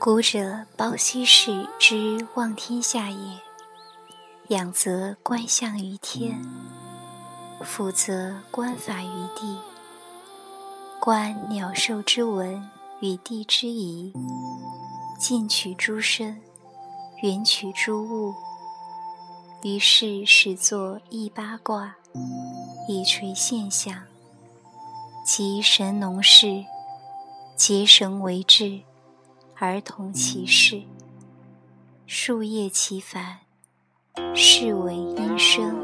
古者包西氏之望天下也，仰则观象于天，俯则观法于地，观鸟兽之文与地之宜，近取诸身，远取诸物。于是始作一八卦，以垂现象，即神农氏，结绳为志。儿童其事，树叶其繁，是为阴生。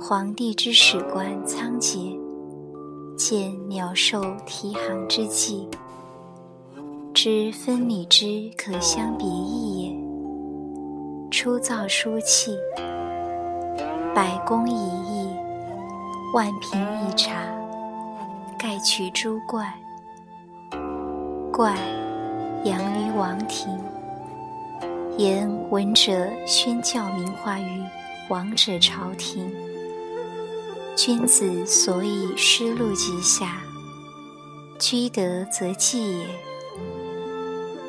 皇帝之史官仓颉，见鸟兽啼行之际，知分理之可相别异也。初造书契，百工一易，万品一察，盖取诸怪，怪。养于王庭，言闻者宣教名化于王者朝廷。君子所以失禄及下，居德则继也。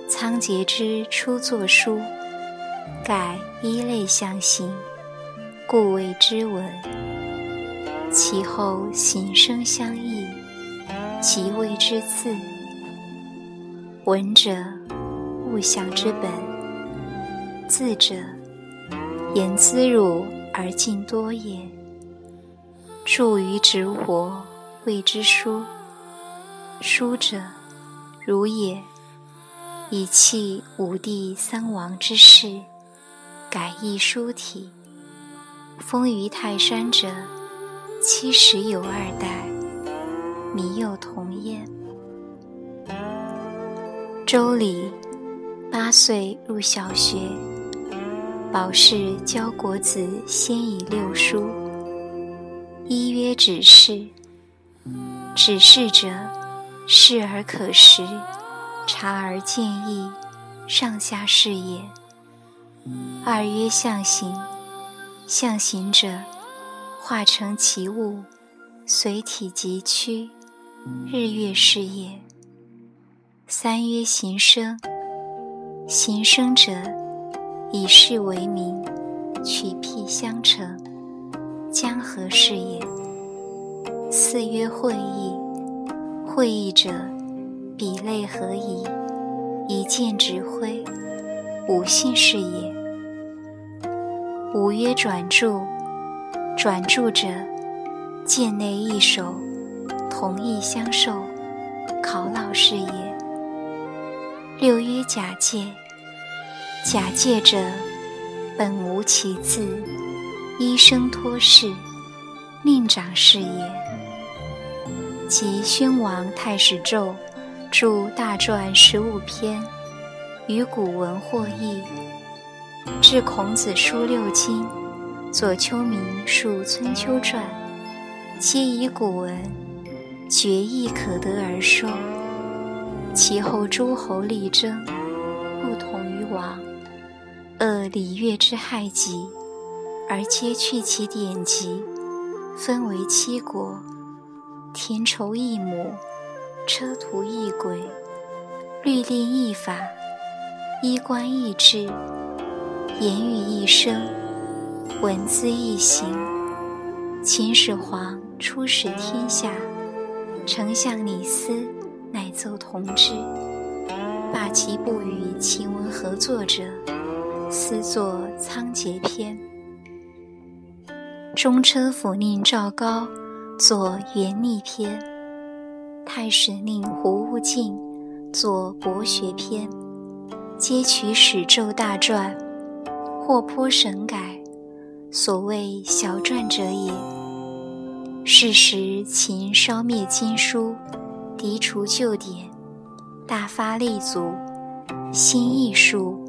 仓颉之初作书，盖一类相形，故谓之文。其后形声相异，即谓之字。闻者，物象之本；字者，言滋汝而尽多也。著于直活，谓之书。书者，如也。以弃五帝三王之事，改易书体。封于泰山者，七十有二代，靡有同焉。周礼，八岁入小学。保氏教国子先以六书。一曰指示，指示者，视而可识，察而见意，上下是也。二曰象形，象形者，化成其物，随体即趋，日月是也。三曰行生，行生者，以事为名，取辟相成，江河是也。四曰会意，会意者，比类合宜，以见指挥，五性是也。五曰转注，转注者，见内一手，同意相授，考老是也。六曰假借，假借者，本无其字，一生托事，令长是也。即宣王太史胄著大传十五篇，与古文获异；至孔子书六经，左丘明述春秋传，皆以古文决意可得而说。其后诸侯力争，不同于王，恶礼乐之害己，而皆去其典籍，分为七国：田畴一亩，车途一轨，律令一法，衣冠一制，言语一声，文字一行。秦始皇出使天下，丞相李斯。乃奏同之，罢其不与秦文合作者，私作《仓颉篇》。中车府令赵高作《元历篇》，太史令胡悟净作《博学篇》，皆取史咒大传，或颇神改，所谓小传者也。是时秦烧灭经书。涤除旧典，大发立足，新艺术，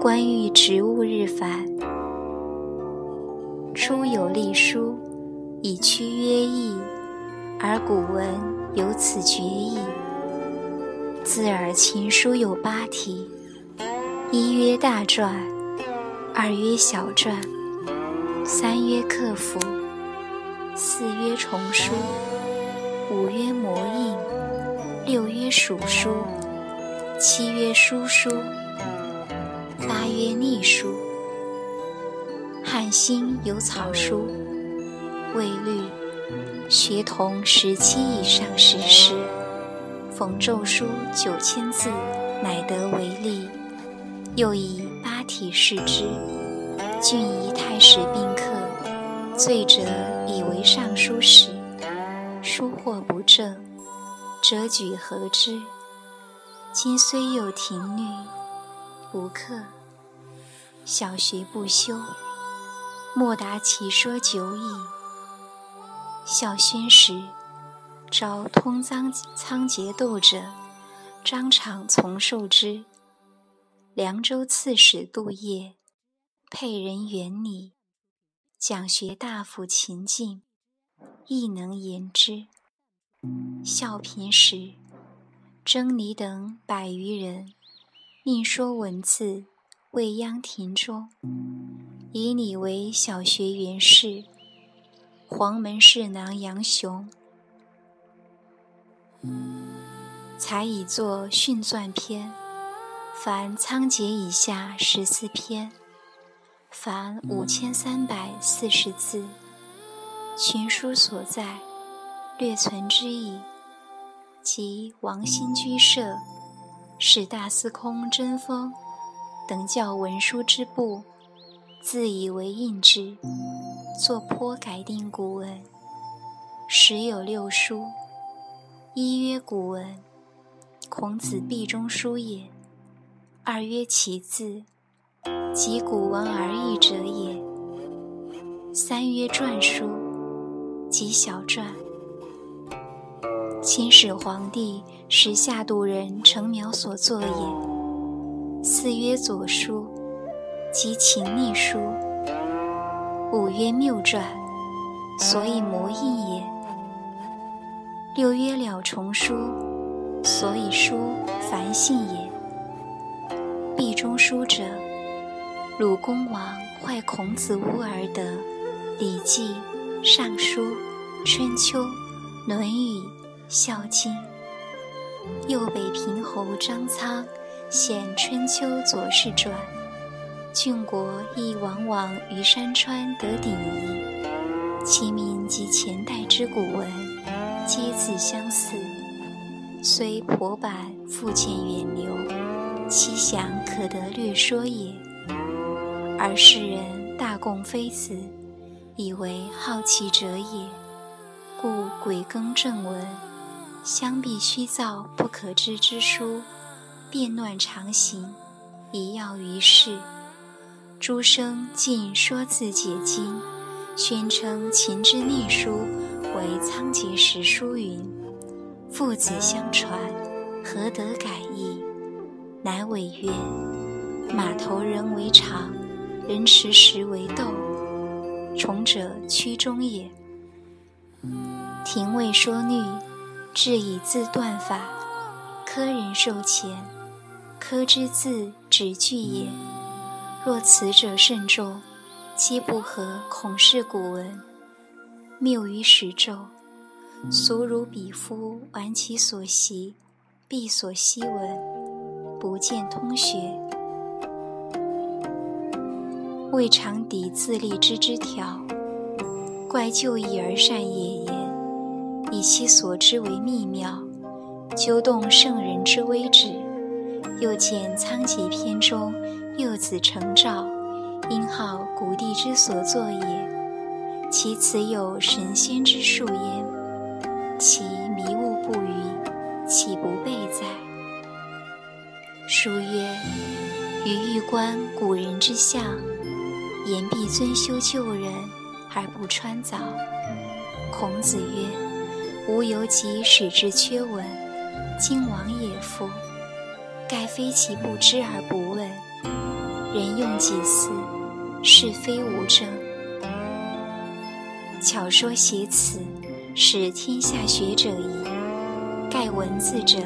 官欲职务日繁。初有隶书，以屈约义，而古文由此决矣。自尔秦书有八体：一曰大篆，二曰小篆，三曰刻符，四曰重书。五曰魔印，六曰属书，七曰书书，八曰隶书。汉兴有草书，魏律，学童十七以上识诗，逢咒书九千字，乃得为例。又以八体示之。郡仪太史宾客，罪者以为尚书史，书或不正，则举何之？今虽有廷律，不克。小学不修，莫达其说久矣。孝宣时，召通仓仓颉斗者，张敞从受之。凉州刺史杜业。佩人元礼，讲学大夫秦晋亦能言之。孝平时，征礼等百余人，应说文字，未央庭中，以你为小学园士。黄门侍郎杨雄，才以作训纂篇，凡仓颉以下十四篇。凡五千三百四十字，群书所在，略存之意。及王新居舍、使大司空贞丰等教文书之部，自以为印之，作颇改定古文。时有六书，一曰古文，孔子壁中书也；二曰其字。即古文而译者也。三曰篆书，即小篆。秦始皇帝时下度人程邈所作也。四曰左书，即秦隶书。五曰谬传，所以模印也。六曰了重书，所以书繁信也。壁中书者。鲁公王坏孔子屋而得《礼记》《尚书》《春秋》《论语》《孝经》。右北平侯张苍显《春秋左氏传》，郡国亦往往于山川得鼎夷，其名及前代之古文，皆自相似。虽破版复见远流，其详可得略说也。而世人大共非此，以为好奇者也，故鬼更正文，相必虚造不可知之书，变乱常行，以要于世。诸生尽说自解经，宣称秦之隶书为仓颉时书云，父子相传，何得改易？乃谓曰：马头人为常。人持石为斗，崇者屈中也。廷尉说律，至以字断法。科人受钱，科之字只句也。若此者甚众，皆不合孔氏古文，谬于史咒。俗如彼夫玩其所习，必所希闻，不见通学。未尝抵自立之之条，怪就义而善也也，以其所知为秘妙，究动圣人之微旨。又见仓颉篇中幼子成诏，因号古帝之所作也，其此有神仙之术焉。其迷雾不余，岂不备哉？书曰：余欲观古人之相。言必尊修旧人而不穿凿。孔子曰：“吾犹及使之缺文，今王也夫！盖非其不知而不问。人用己思，是非无争。巧说写此，使天下学者疑。盖文字者，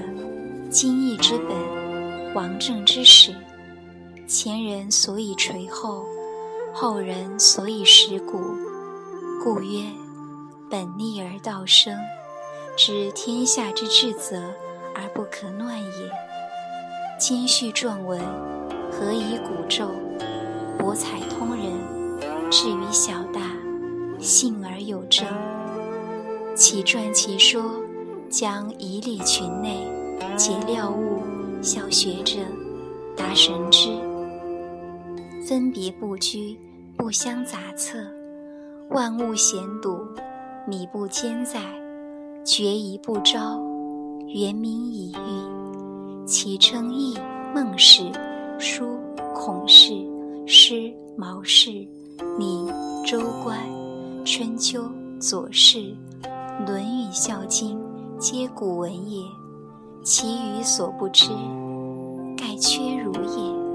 经义之本，王政之始。前人所以垂后。”后人所以识古，故曰：本立而道生，知天下之至则而不可乱也。兼序撰文，何以古咒？博采通人，至于小大，信而有证。其传其说，将以礼群内，结料物，小学者，达神之。分别不居，不相杂策，万物咸笃，米不兼载，决疑不招，原名已喻。其称义、孟氏、书、孔氏、诗、毛氏、礼、周官、春秋、左氏。《论语》《孝经》皆古文也，其余所不知，盖缺如也。